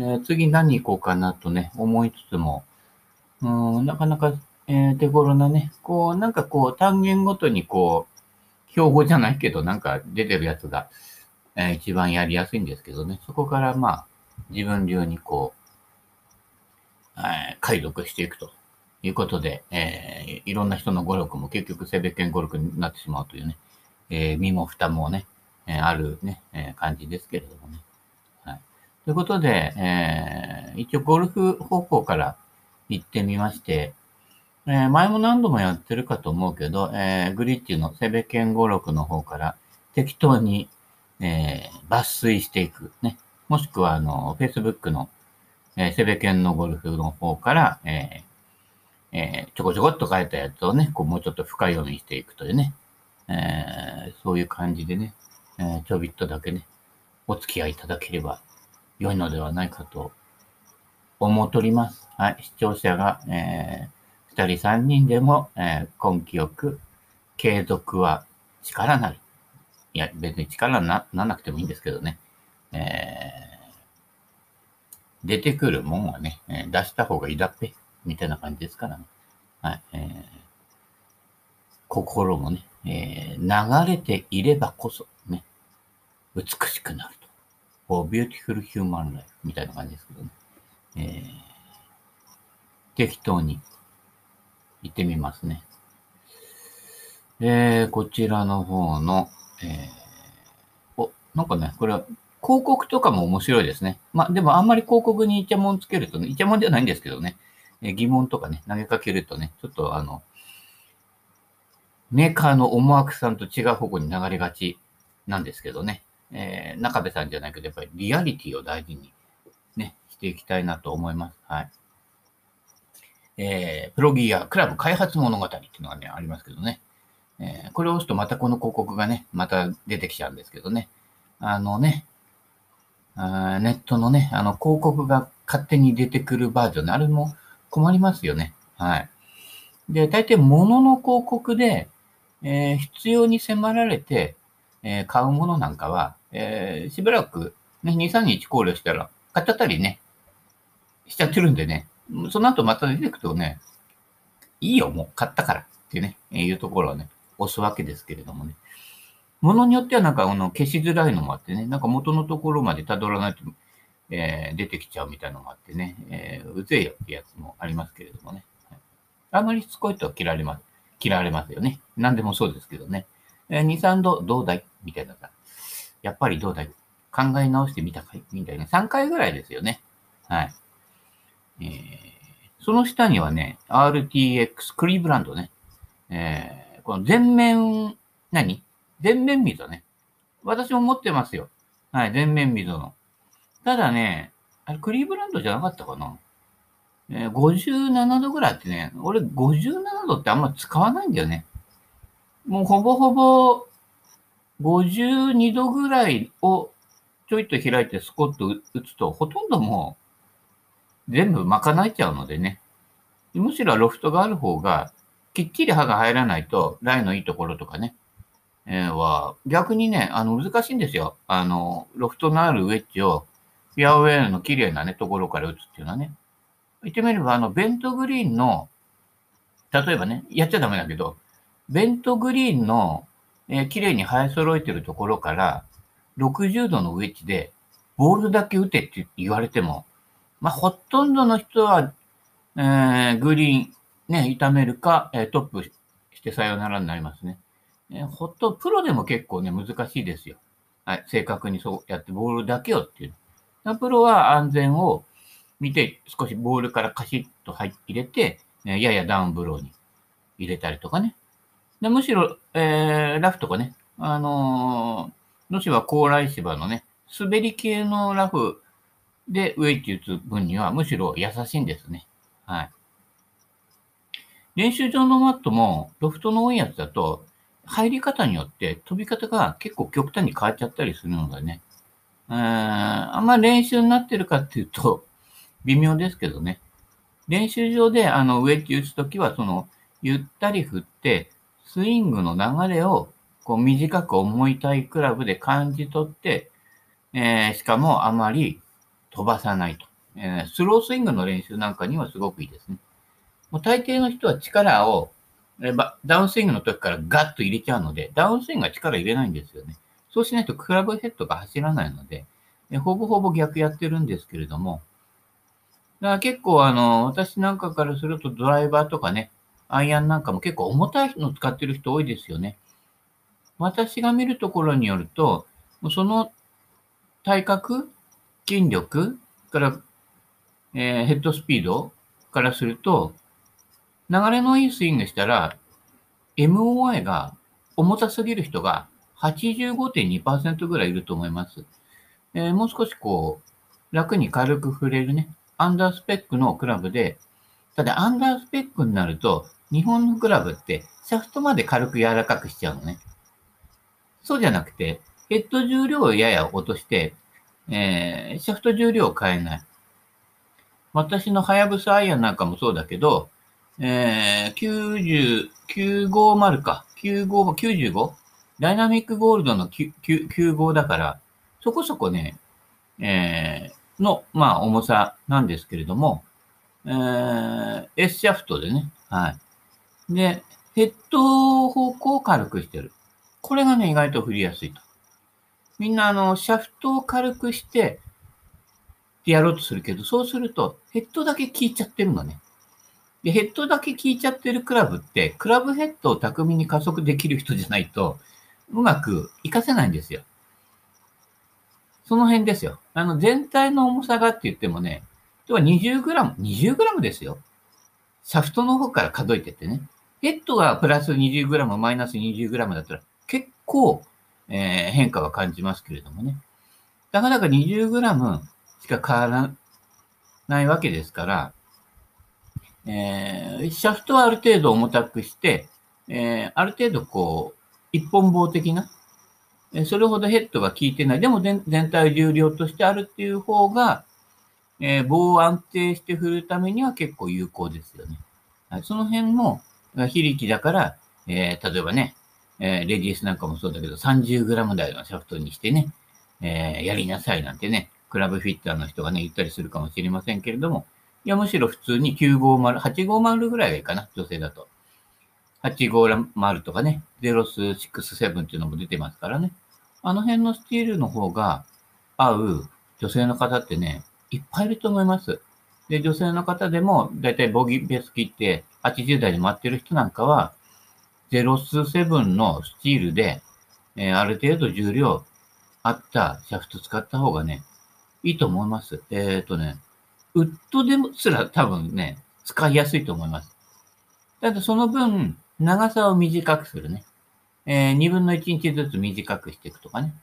えー次何行こうかなとね、思いつつも、うん、なかなか、えー手頃なね、こう、なんかこう、単元ごとにこう、標語じゃないけど、なんか出てるやつが、えー一番やりやすいんですけどね、そこからまあ、自分流にこう、えー解読していくということで、えーいろんな人の語録も結局セベケン語録になってしまうというね、えー身も蓋もね、えあるね、え感じですけれどもね。ということで、えー一応ゴルフ方向から行ってみまして、えー前も何度もやってるかと思うけど、えーグリッチのセベケン語録の方から適当に、えー抜粋していく。ね。もしくは、あの、Facebook の、えーセベケンのゴルフの方から、えーえーちょこちょこっと書いたやつをね、こうもうちょっと深読みしていくというね、えーそういう感じでね、えーちょびっとだけね、お付き合いいただければ良いのではないかと思っております。はい。視聴者が、えー、2人3人でも、えー根気よく、継続は力なり。いや、別に力になならなくてもいいんですけどね。えー出てくるもんはね、えー出した方がいいだっぺ、みたいな感じですからね。はい。えー心もね、えー流れていればこそ、ね、美しくなる。For beautiful human life みたいな感じですけどね。えー適当に行ってみますね。えーこちらの方の、えーお、なんかね、これは広告とかも面白いですね。まあ、でもあんまり広告にイチャモンつけるとね、イチャモンじゃないんですけどね、え疑問とかね、投げかけるとね、ちょっとあの、メーカーの思惑さんと違う方向に流れがちなんですけどね、えー中部さんじゃないけど、やっぱりリアリティを大事にね、していきたいなと思います。はい。えープロギアクラブ開発物語っていうのがね、ありますけどね。えーこれを押すとまたこの広告がね、また出てきちゃうんですけどね。あのね、あネットのね、あの広告が勝手に出てくるバージョンね、あれも困りますよね。はい。で、大体物の広告で、えー必要に迫られて、えー買うものなんかは、えーしばらく、ね、2、3日考慮したら、買っちゃったりね、しちゃってるんでね、その後また出てくとね、いいよ、もう買ったからっていうね、いうところをね、押すわけですけれどもね。ものによってはなんかあの消しづらいのもあってね、なんか元のところまで辿らないと、えー出てきちゃうみたいなのもあってね、えーうぜえよってやつもありますけれどもね。はいあまりしつこいと嫌われます。嫌われますよね。何でもそうですけどね。えー2、3度どうだい？みたいなさ。やっぱりどうだい？考え直してみたかい？みたいな。3回ぐらいですよね。はい。えーその下にはね、RTX クリーブランドね。えーこの全面、何？全面溝ね。私も持ってますよ。はい、全面溝の。ただね、あれクリーブランドじゃなかったかな。え57度ぐらいあってね、俺57度ってあんま使わないんだよね。もうほぼほぼ52度ぐらいをちょいと開いてスコッと打つと、ほとんどもう全部賄えちゃうのでね。むしろロフトがある方が、きっちり刃が入らないと、ライのいいところとかね、えーは、逆にね、あの、難しいんですよ。あの、ロフトのあるウェッジを、フェアウェイの綺麗なね、ところから打つっていうのはね。言ってみれば、あの、ベントグリーンの、例えばね、やっちゃダメだけど、ベントグリーンの、えー綺麗に生え揃えてるところから、60度のウェッジで、ボールだけ打てって言われても、まあ、ほとんどの人は、えーグリーン、ね、痛めるか、えトップしてさよならになりますね。えーほっと、プロでも結構ね、難しいですよ。はい、正確にそうやってボールだけをっていう。プロは安全を見て、少しボールからカシッと入入れて、ややダウンブローに入れたりとかね。でむしろ、えーラフとかね、あのー、野芝高麗芝のね、滑り系のラフでウェイジ打つ分にはむしろ優しいんですね。はい。練習場のマットも、ロフトの多いやつだと、入り方によって飛び方が結構極端に変わっちゃったりするのでね。うん、あんま練習になってるかっていうと、微妙ですけどね。練習場であのウェッジ打つときは、その、ゆったり振って、スイングの流れをこう短く思いたいクラブで感じ取って、えー、しかもあまり飛ばさないと、えー。スロースイングの練習なんかにはすごくいいですね。もう大抵の人は力を、えー、ダウンスイングの時からガッと入れちゃうので、ダウンスイングは力入れないんですよね。そうしないとクラブヘッドが走らないので、え、ほぼほぼ逆やってるんですけれども、だから結構あの、私なんかからするとドライバーとかね、アイアンなんかも結構重たいの使ってる人多いですよね。私が見るところによると、その体格、筋力から、えー、ヘッドスピードからすると、流れのいいスイングしたら、MOI が重たすぎる人が85.2%ぐらいいると思います。えー、もう少しこう、楽に軽く触れるね、アンダースペックのクラブで、ただアンダースペックになると、日本のクラブってシャフトまで軽く柔らかくしちゃうのね。そうじゃなくて、ヘッド重量をやや落として、えー、シャフト重量を変えない。私のハヤブサアイアンなんかもそうだけど、えー、90、950か、95、95? ダイナミックゴールドの95だから、そこそこね、えー、の、まあ、重さなんですけれども、えー、S シャフトでね、はい。で、ヘッド方向を軽くしてる。これがね、意外と振りやすいと。みんな、あの、シャフトを軽くして、ってやろうとするけど、そうすると、ヘッドだけ効いちゃってるのね。で、ヘッドだけ効いちゃってるクラブって、クラブヘッドを巧みに加速できる人じゃないと、うまく活かせないんですよ。その辺ですよ。あの、全体の重さがって言ってもね、要は 20g、20g ですよ。シャフトの方から数えてってね。ヘッドがプラス 20g、マイナス 20g だったら、結構、えー、変化は感じますけれどもね。だからか 20g しか変わらないわけですから、えー、シャフトはある程度重たくして、えー、ある程度こう、一本棒的な、えそれほどヘッドが効いてない。でも全体重量としてあるっていう方が、えー、棒を安定して振るためには結構有効ですよね。はい、その辺も、非力だから、えー、例えばね、えー、レディースなんかもそうだけど、30g 台のシャフトにしてね、えー、やりなさいなんてね、クラブフィッターの人がね、言ったりするかもしれませんけれども、いや、むしろ普通に950、850ぐらいがいいかな、女性だと。850とかね、ゼロス67っていうのも出てますからね。あの辺のスティールの方が合う女性の方ってね、いっぱいいると思います。で、女性の方でも、だいたいボギーベース切って80代で回ってる人なんかは、ゼロス7のスチールで、えー、ある程度重量あったシャフト使った方がね、いいと思います。えっ、ー、とね、ウッドでもすら多分ね、使いやすいと思います。ただその分、長さを短くするね。えー、2分の1日ずつ短くしていくとかね。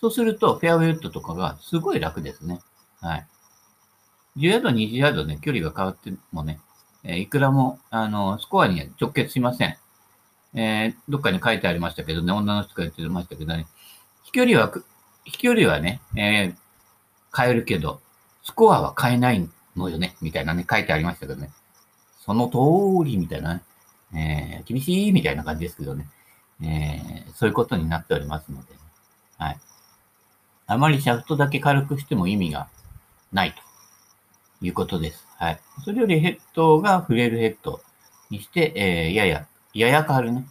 そうすると、フェアウェイウッドとかがすごい楽ですね。はい。10ヤード、20ヤードね、距離が変わってもね、え、いくらも、あの、スコアに直結しません。えー、どっかに書いてありましたけどね、女の人が言ってましたけどね、飛距離は、飛距離はね、えー、変えるけど、スコアは変えないのよね、みたいなね、書いてありましたけどね。その通りみたいな、ね、えー、厳しいみたいな感じですけどね、えー、そういうことになっておりますので、はい。あまりシャフトだけ軽くしても意味がないということです。はい。それよりヘッドが触れるヘッドにして、えー、やややや軽ね。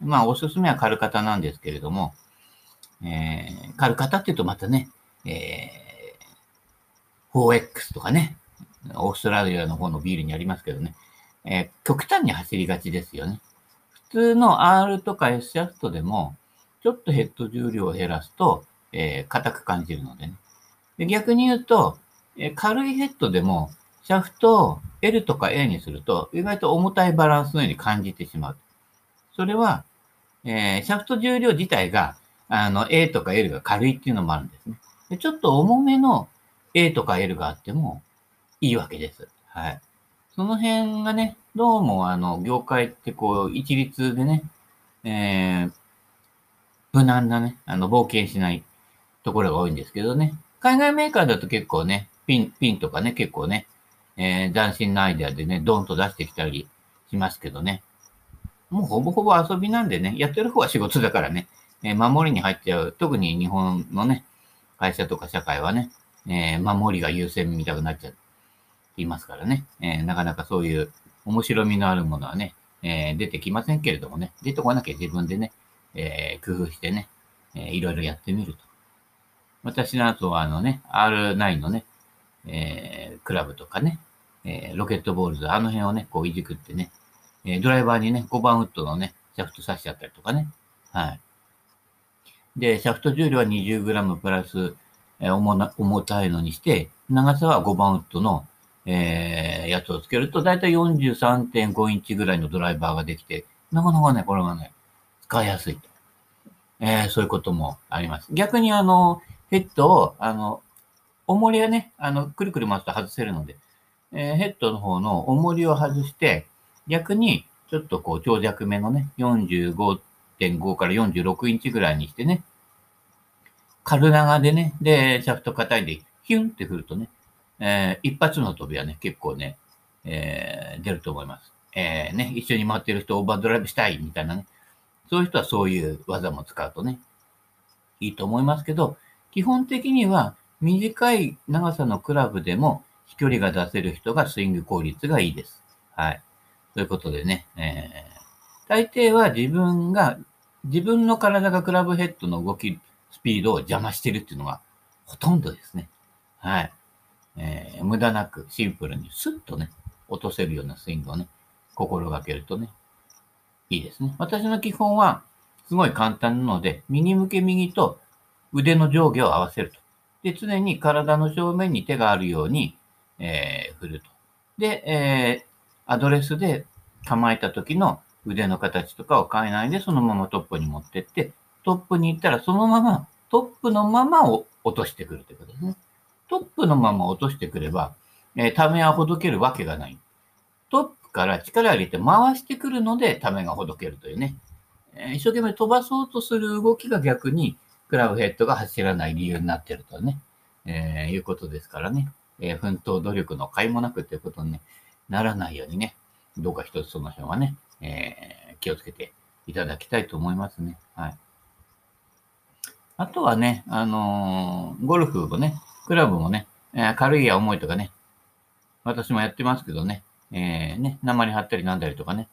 まあ、おすすめは軽型なんですけれども、えー、軽型って言うとまたね、えー、4X とかね、オーストラリアの方のビールにありますけどね、えー、極端に走りがちですよね。普通の R とか S シャフトでも、ちょっとヘッド重量を減らすと、えー、硬く感じるのでね。で逆に言うと、え、軽いヘッドでも、シャフトを L とか A にすると、意外と重たいバランスのように感じてしまう。それは、えー、シャフト重量自体が、あの、A とか L が軽いっていうのもあるんですね。でちょっと重めの A とか L があってもいいわけです。はい。その辺がね、どうもあの、業界ってこう、一律でね、えー、無難なね、あの、冒険しないところが多いんですけどね。海外メーカーだと結構ね、ピン、ピンとかね、結構ね、えー、斬新なアイデアでね、ドンと出してきたりしますけどね。もうほぼほぼ遊びなんでね、やってる方は仕事だからね、えー、守りに入っちゃう。特に日本のね、会社とか社会はね、えー、守りが優先見たくなっちゃいますからね、えー、なかなかそういう面白みのあるものはね、えー、出てきませんけれどもね、出てこなきゃ自分でね、え、工夫してね、えー、いろいろやってみると。私の後はあのね、R9 のね、えー、クラブとかね、えー、ロケットボールズ、あの辺をね、こういじくってね、えー、ドライバーにね、5番ウッドのね、シャフト刺しちゃったりとかね。はい。で、シャフト重量は 20g プラス、えー、重な重たいのにして、長さは5番ウッドの、えー、やつをつけると、だいたい43.5インチぐらいのドライバーができて、なかなかね、これがね、使いやすいと。えー、そういうこともあります。逆にあの、ヘッドを、あの、重りはね、あの、くるくる回すと外せるので、えー、ヘッドの方の重りを外して、逆に、ちょっとこう、長尺目のね、45.5から46インチぐらいにしてね、軽長でね、で、シャフト硬いで、ヒュンって振るとね、えー、一発の飛びはね、結構ね、えー、出ると思います。えー、ね、一緒に回ってる人オーバードライブしたいみたいなね、そういう人はそういう技も使うとね、いいと思いますけど、基本的には短い長さのクラブでも飛距離が出せる人がスイング効率がいいです。はい。ということでね、えー、大抵は自分が、自分の体がクラブヘッドの動き、スピードを邪魔してるっていうのがほとんどですね。はい。えー、無駄なくシンプルにスッとね、落とせるようなスイングをね、心がけるとね、いいですね。私の基本は、すごい簡単なので、右向け右と腕の上下を合わせると。で、常に体の正面に手があるように、えー、振ると。で、えー、アドレスで構えた時の腕の形とかを変えないで、そのままトップに持ってって、トップに行ったらそのまま、トップのままを落としてくるということですね。トップのまま落としてくれば、えー、ためはほどけるわけがない。トップから力を入れて回してくるので、ためがほどけるというね。えー、一生懸命飛ばそうとする動きが逆に、クラブヘッドが走らない理由になってるとね、えー、いうことですからね。えー、奮闘努力の甲斐もなくということに、ね、ならないようにね、どうか一つその辺はね、えー、気をつけていただきたいと思いますね。はい。あとはね、あのー、ゴルフもね、クラブもね、えー、軽いや重いとかね、私もやってますけどね、えー、ね、鉛貼ったりなんだりとかね、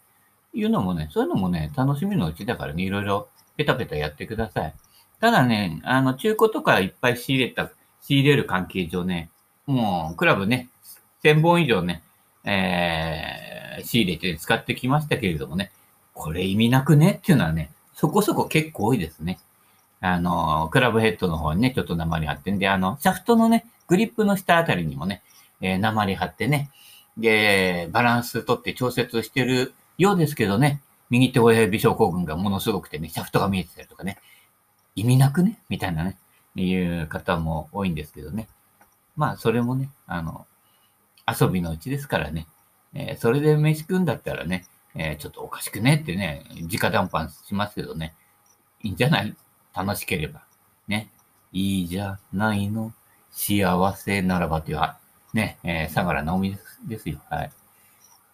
いうのもね、そういうのもね、楽しみのうちだからね、いろいろペタペタやってください。ただね、あの、中古とかいっぱい仕入れた、仕入れる関係上ね、もう、クラブね、1000本以上ね、えー、仕入れて使ってきましたけれどもね、これ意味なくねっていうのはね、そこそこ結構多いですね。あの、クラブヘッドの方にね、ちょっと鉛貼ってんで、あの、シャフトのね、グリップの下あたりにもね、えー、鉛貼ってね、で、バランス取って調節してるようですけどね、右手親指症候群がものすごくてね、シャフトが見えてたりとかね、意味なくね？みたいなね、いう方も多いんですけどね。まあ、それもね、あの、遊びのうちですからね、えー、それで飯食うんだったらね、えー、ちょっとおかしくね？ってね、直談判しますけどね、いいんじゃない？楽しければ。ね。いいじゃないの？幸せならばという、ね、えー、相良直美ですですよ。はい。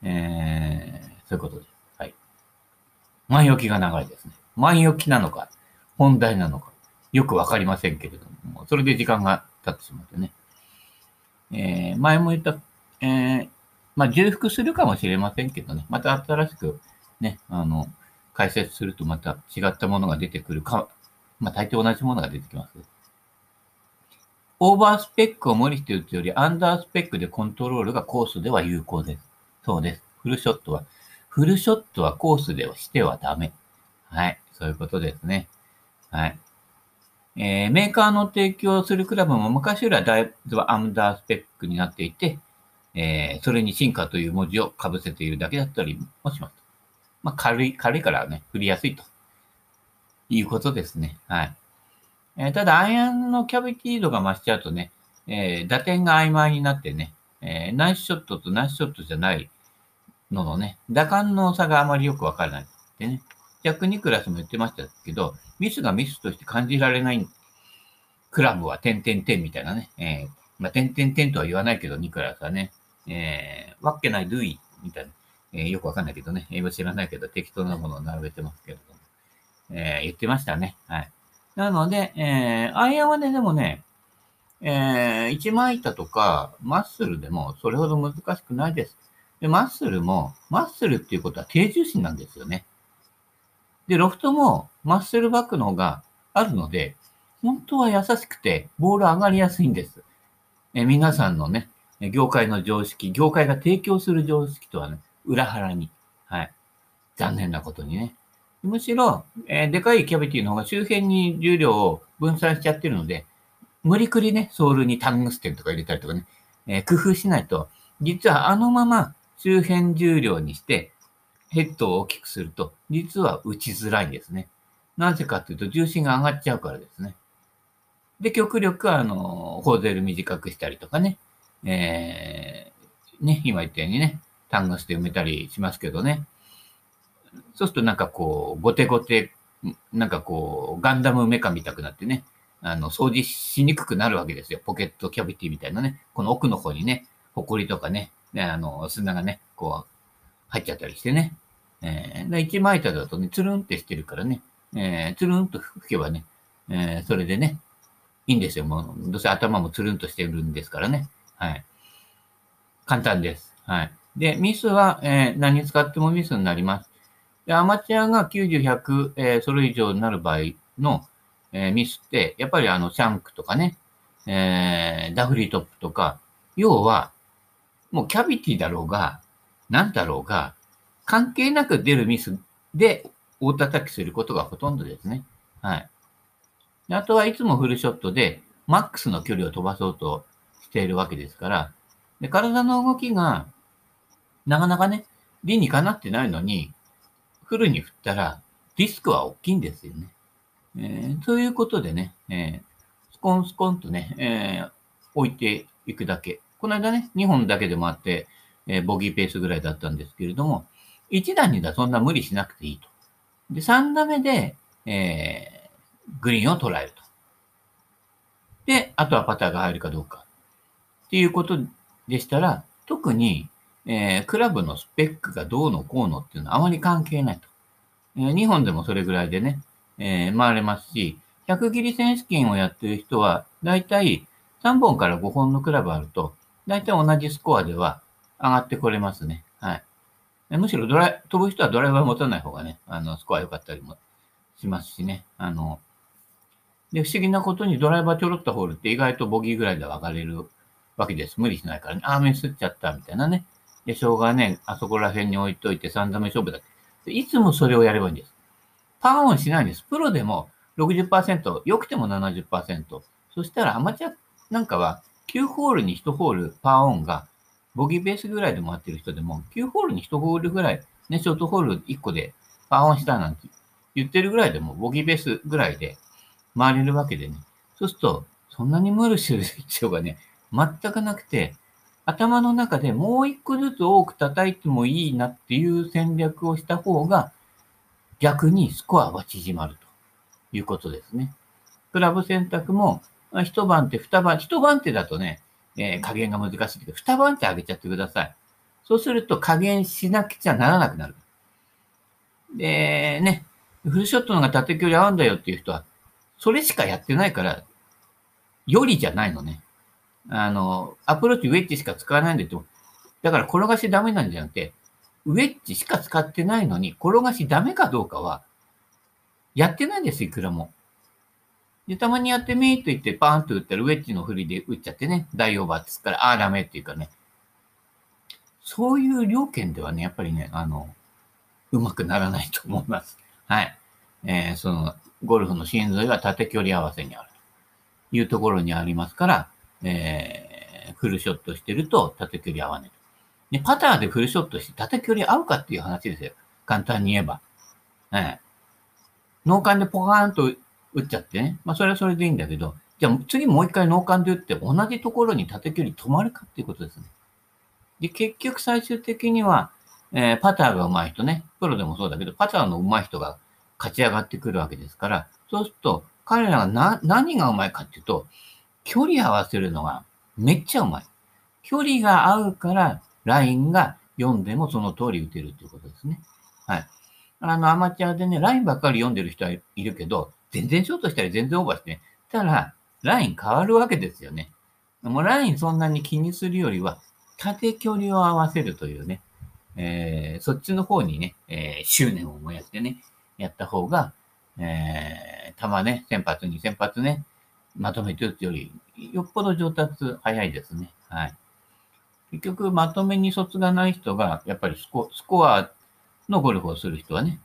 えー、そういうことです。はい。前置きが長いですね。前置きなのか、本題なのか、よくわかりませんけれども、それで時間が経ってしまってね。えー、前も言った、えー、まあ、重複するかもしれませんけどね、また新しくね、あの、解説するとまた違ったものが出てくるか、まあ、大抵同じものが出てきます。オーバースペックを無理して打つより、アンダースペックでコントロールがコースでは有効です。そうです。フルショットは、フルショットはコースではしてはダメ。はい。そういうことですね。はい。えー、メーカーの提供するクラブも昔よりはだいぶアンダースペックになっていて、えー、それに進化という文字を被せているだけだったりもします。まあ、軽い、軽いからね、振りやすいということですね。はい。えー、ただ、アイアンのキャビティ度が増しちゃうとね、えー、打点が曖昧になってね、えー、ナイスショットとナイスショットじゃないののね、打感の差があまりよくわからないってね。ジャック・ニクラスも言ってましたけど、ミスがミスとして感じられないクラブは点々点みたいなね。えー、まあ、点々点とは言わないけど、ニクラスはね、えー、わっけないドゥイみたいな、えー、よくわかんないけどね、英語知らないけど適当なものを並べてますけれども、えー、言ってましたね。はい。なので、えー、アイアンはね、でもね、えー、一枚板とかマッスルでもそれほど難しくないです。で、マッスルも、マッスルっていうことは低重心なんですよね。で、ロフトもマッスルバックの方があるので、本当は優しくて、ボール上がりやすいんです。え皆さんのね、業界の常識、業界が提供する常識とはね、裏腹に。はい。残念なことにね。むしろ、えー、でかいキャビティの方が周辺に重量を分散しちゃってるので、無理くりね、ソールにタングステンとか入れたりとかね、えー、工夫しないと、実はあのまま周辺重量にして、ヘッドを大きくすると、実は打ちづらいんですね。なぜかというと、重心が上がっちゃうからですね。で、極力、あの、ホーゼル短くしたりとかね、えー、ね、今言ったようにね、単語して埋めたりしますけどね。そうするとなんかこう、ごてごて、なんかこう、ガンダムメカ見たくなってね、あの、掃除しにくくなるわけですよ。ポケットキャビティみたいなね。この奥の方にね、ホコリとかね、ね、あの、砂がね、こう、入っちゃったりしてね。えー、一枚板だとね、つるんってしてるからね、えー、つるんと吹けばね、えー、それでね、いいんですよ。もう、どうせ頭もつるんとしてるんですからね。はい。簡単です。はい。で、ミスは、えー、何使ってもミスになります。で、アマチュアが90、100、えー、それ以上になる場合の、えー、ミスって、やっぱりあの、シャンクとかね、えー、ダフリートップとか、要は、もうキャビティだろうが、なんだろうが、関係なく出るミスで大叩きすることがほとんどですね。はい。あとはいつもフルショットで、マックスの距離を飛ばそうとしているわけですから、で体の動きが、なかなかね、理にかなってないのに、フルに振ったら、リスクは大きいんですよね。えー、ということでね、えー、スコンスコンとね、えー、置いていくだけ。この間ね、2本だけでもあって、え、ボギーペースぐらいだったんですけれども、1段にはそんな無理しなくていいと。で、3打目で、えー、グリーンを捉えると。で、あとはパターが入るかどうか。っていうことでしたら、特に、えー、クラブのスペックがどうのこうのっていうのはあまり関係ないと。えー、日本でもそれぐらいでね、えー、回れますし、100切り選手権をやってる人は、だいたい3本から5本のクラブあると、だいたい同じスコアでは上がってこれますね。むしろドライ、飛ぶ人はドライバー持たない方がね、あの、スコア良かったりもしますしね。あの、で、不思議なことにドライバーちょろっとホールって意外とボギーぐらいで分かれるわけです。無理しないからね。あー、メスっちゃったみたいなね。で、しょうがね、あそこら辺に置いといて3打目勝負だ。いつもそれをやればいいんです。パーオンしないんです。プロでも60%、良くても70%。そしたらアマチュアなんかは9ホールに1ホールパーオンがボギーベースぐらいで回ってる人でも9ホールに1ホールぐらい、ね、ショートホール1個でパーオンしたなんて言ってるぐらいでもボギーベースぐらいで回れるわけでね。そうすると、そんなに無理する必要がね、全くなくて、頭の中でもう一個ずつ多く叩いてもいいなっていう戦略をした方が、逆にスコアは縮まるということですね。クラブ選択も、一晩手、二晩、一晩手だとね、えー、加減が難しいけど、二晩手上げちゃってください。そうすると加減しなくちゃならなくなる。で、ね、フルショットの方が縦距離合うんだよっていう人は、それしかやってないから、よりじゃないのね。あの、アプローチウェッジしか使わないんだけど、だから転がしダメなんじゃなくて、ウェッジしか使ってないのに、転がしダメかどうかは、やってないんです、いくらも。で、たまにやってみーと言って、パーンと打ったら、ウェッジの振りで打っちゃってね、大オーバーって言ったら、ああ、ダメっていうかね。そういう両権ではね、やっぱりね、あの、うまくならないと思います。はい。えー、その、ゴルフの心髄は縦距離合わせにあるいうところにありますから、えー、フルショットしてると縦距離合わない。で、パターでフルショットして縦距離合うかっていう話ですよ。簡単に言えば。えー、脳幹でポカーンと打っちゃってね。まあ、それはそれでいいんだけど、じゃあ次もう一回脳幹で打って同じところに縦距離止まるかっていうことですね。で、結局最終的には、えー、パターが上手い人ね、プロでもそうだけど、パターの上手い人が勝ち上がってくるわけですから、そうすると、彼らがな何が上手いかっていうと、距離合わせるのがめっちゃ上手い。距離が合うから、ラインが読んでもその通り打てるっていうことですね。はい。あの、アマチュアでね、ラインばっかり読んでる人はいるけど、全然ショートしたり全然オーバーして、ね、たら、ライン変わるわけですよね。もうラインそんなに気にするよりは、縦距離を合わせるというね、えー、そっちの方にね、えー、執念を燃やしてね、やった方が、えー、球ね、先発に先発ね、まとめて打つより、よっぽど上達早いですね。はい。結局、まとめに卒がない人が、やっぱりスコスコアのゴルフをする人はね、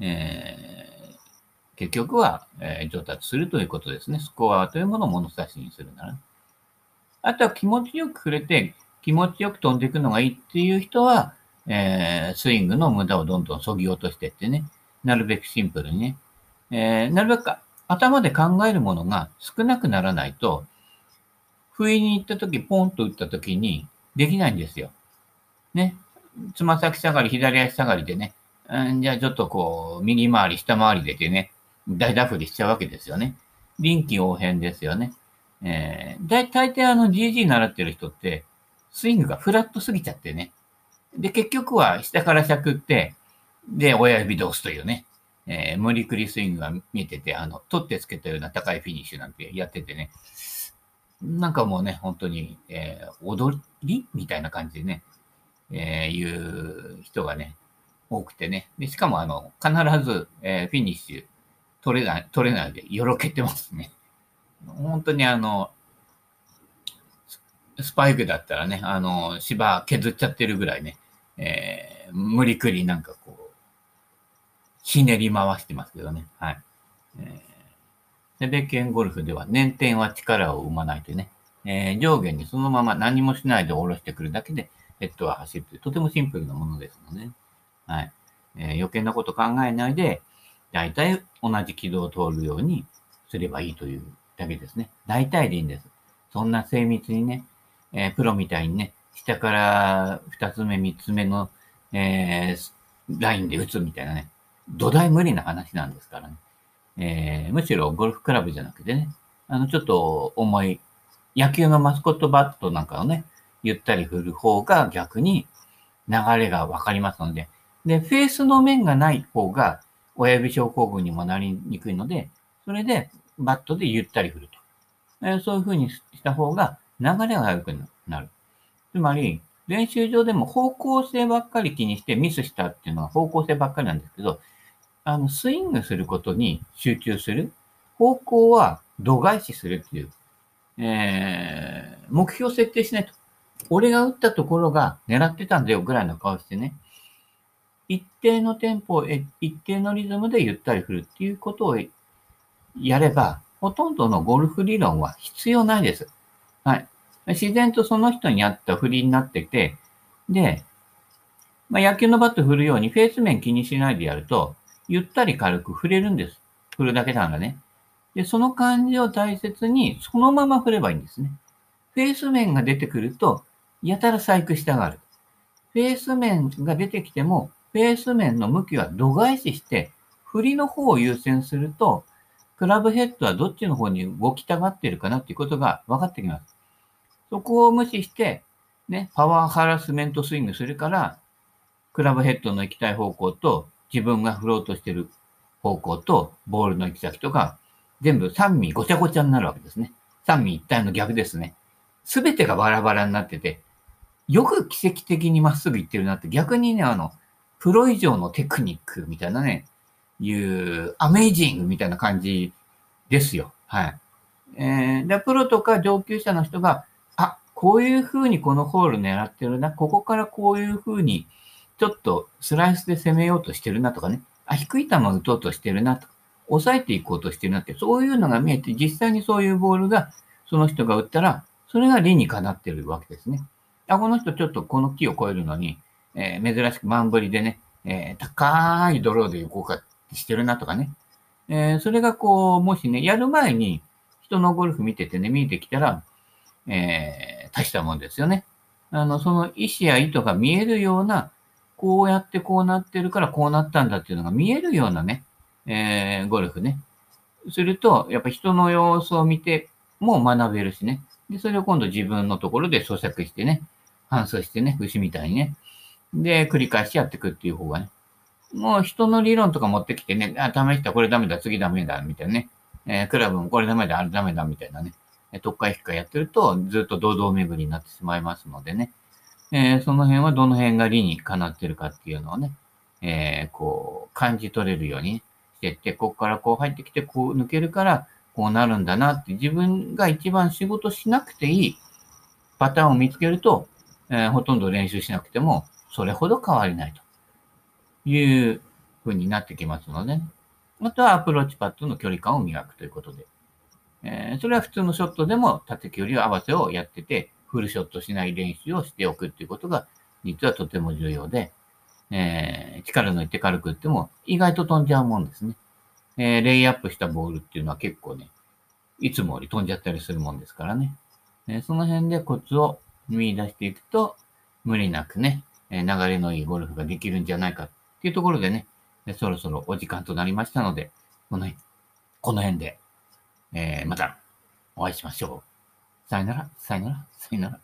えー、結局は、えー、上達するということですね。スコアというものを物差しにするなら。あとは気持ちよく触れて、気持ちよく飛んでいくのがいいっていう人は、えー、スイングの無駄をどんどん削ぎ落としていってね、なるべくシンプルにね、えー、なるべく頭で考えるものが少なくならないと、不意に行った時、ポンと打った時にできないんですよ。ね。つま先下がり、左足下がりでね、うん、じゃあちょっとこう、右回り、下回りでてね、大ダフりしちゃうわけですよね。臨機応変ですよね。えー、大大抵あの GG 習ってる人って、スイングがフラットすぎちゃってね。で、結局は下からしゃくって、で、親指通すというね、えー、無理くりスイングが見えてて、あの、取ってつけたような高いフィニッシュなんてやっててね、なんかもうね、本当に、えー、踊りみたいな感じでね、えー、いう人がね、多くてね。でしかも、あの、必ず、えー、フィニッシュ取れない、取れないで、よろけてますね。本当にあの、スパイクだったらね、あの、芝削っちゃってるぐらいね、えー、無理くりなんかこう、ひねり回してますけどね。はい。えー、セベケンゴルフでは捻転は力を生まないとね、えー、上下にそのまま何もしないで下ろしてくるだけでヘッドは走るという、とてもシンプルなものですので、ね、はい。えー、余計なこと考えないで、大体同じ軌道を通るようにすればいいというだけですね。大体でいいんです。そんな精密にね、えー、プロみたいにね、下から二つ目、三つ目の、えー、ラインで打つみたいなね、土台無理な話なんですからね。えー、むしろゴルフクラブじゃなくてね、あの、ちょっと重い、野球のマスコットバットなんかをね、ゆったり振る方が逆に流れがわかりますので、で、フェースの面がない方が親指症候群にもなりにくいので、それでバットでゆったり振ると。え、そういう風にした方が流れが良くなる。つまり、練習場でも方向性ばっかり気にしてミスしたっていうのは方向性ばっかりなんですけど、あの、スイングすることに集中する。方向は度外視するっていう、えー、目標設定しないと。俺が打ったところが狙ってたんだよぐらいの顔してね。一定のテンポ、一定のリズムでゆったり振るっていうことをやれば、ほとんどのゴルフ理論は必要ないです。はい。自然とその人に合った振りになってて、で、まあ、野球のバット振るようにフェース面気にしないでやると、ゆったり軽く振れるんです。振るだけならね。で、その感じを大切に、そのまま振ればいいんですね。フェース面が出てくると、やたら細工したがる。フェース面が出てきても、フェース面の向きは度外視して、振りの方を優先すると、クラブヘッドはどっちの方に動きたがってるかなっていうことが分かってきます。そこを無視して、ね、パワーハラスメントスイングするから、クラブヘッドの行きたい方向と、自分が振ろうとしてる方向と、ボールの行き先とか、全部三味ごちゃごちゃになるわけですね。三味一体の逆ですね。すべてがバラバラになってて、よく奇跡的にまっすぐ行ってるなって、逆にね、あの、プロ以上のテクニックみたいなね、いう、アメイジングみたいな感じですよ。はい。えー、で、プロとか上級者の人が、あ、こういう風にこのホール狙ってるな、ここからこういう風に、ちょっとスライスで攻めようとしてるなとかね、あ、低い球打とうとしてるなとか、抑えていこうとしてるなって、そういうのが見えて、実際にそういうボールが、その人が打ったら、それが理にかなってるわけですね。あ、この人ちょっとこの木を越えるのに、えー、珍しく満振りでね、えー、高いドローで行こうかしてるなとかね。えー、それがこう、もしね、やる前に人のゴルフ見ててね、見えてきたら、えー、大したもんですよね。あの、その意思や意図が見えるようなこうやってこうなってるからこうなったんだっていうのが見えるようなね、えー、ゴルフね。すると、やっぱ人の様子を見ても学べるしね。で、それを今度自分のところで咀嚼してね、反芻してね、牛みたいにね。で、繰り返しやっていくっていう方がね。もう人の理論とか持ってきてね、あ、試した、これダメだ、次ダメだ、みたいなね。えー、クラブもこれダメだ、あれダメだ、みたいなね。え特化引っかやってると、ずっと堂々巡りになってしまいますのでね。えー、その辺はどの辺が理にかなってるかっていうのをね、えー、こう、感じ取れるようにしてって、ここからこう入ってきて、こう抜けるから、こうなるんだなって自分が一番仕事しなくていいパターンを見つけると、えー、ほとんど練習しなくても、それほど変わりないという風になってきますので、あとはアプローチパットの距離感を磨くということで、えー、それは普通のショットでも縦距離合わせをやってて、フルショットしない練習をしておくっていうことが、実はとても重要で、えー、力抜いて軽く打っても意外と飛んじゃうもんですね。えー、レイアップしたボールっていうのは結構ね、いつもより飛んじゃったりするもんですからね。えー、その辺でコツを見出していくと、無理なくね、え流れのいいゴルフができるんじゃないかっていうところでね、そろそろお時間となりましたので、この辺、この辺で、えー、またお会いしましょう。さよなら、さよなら、さよなら。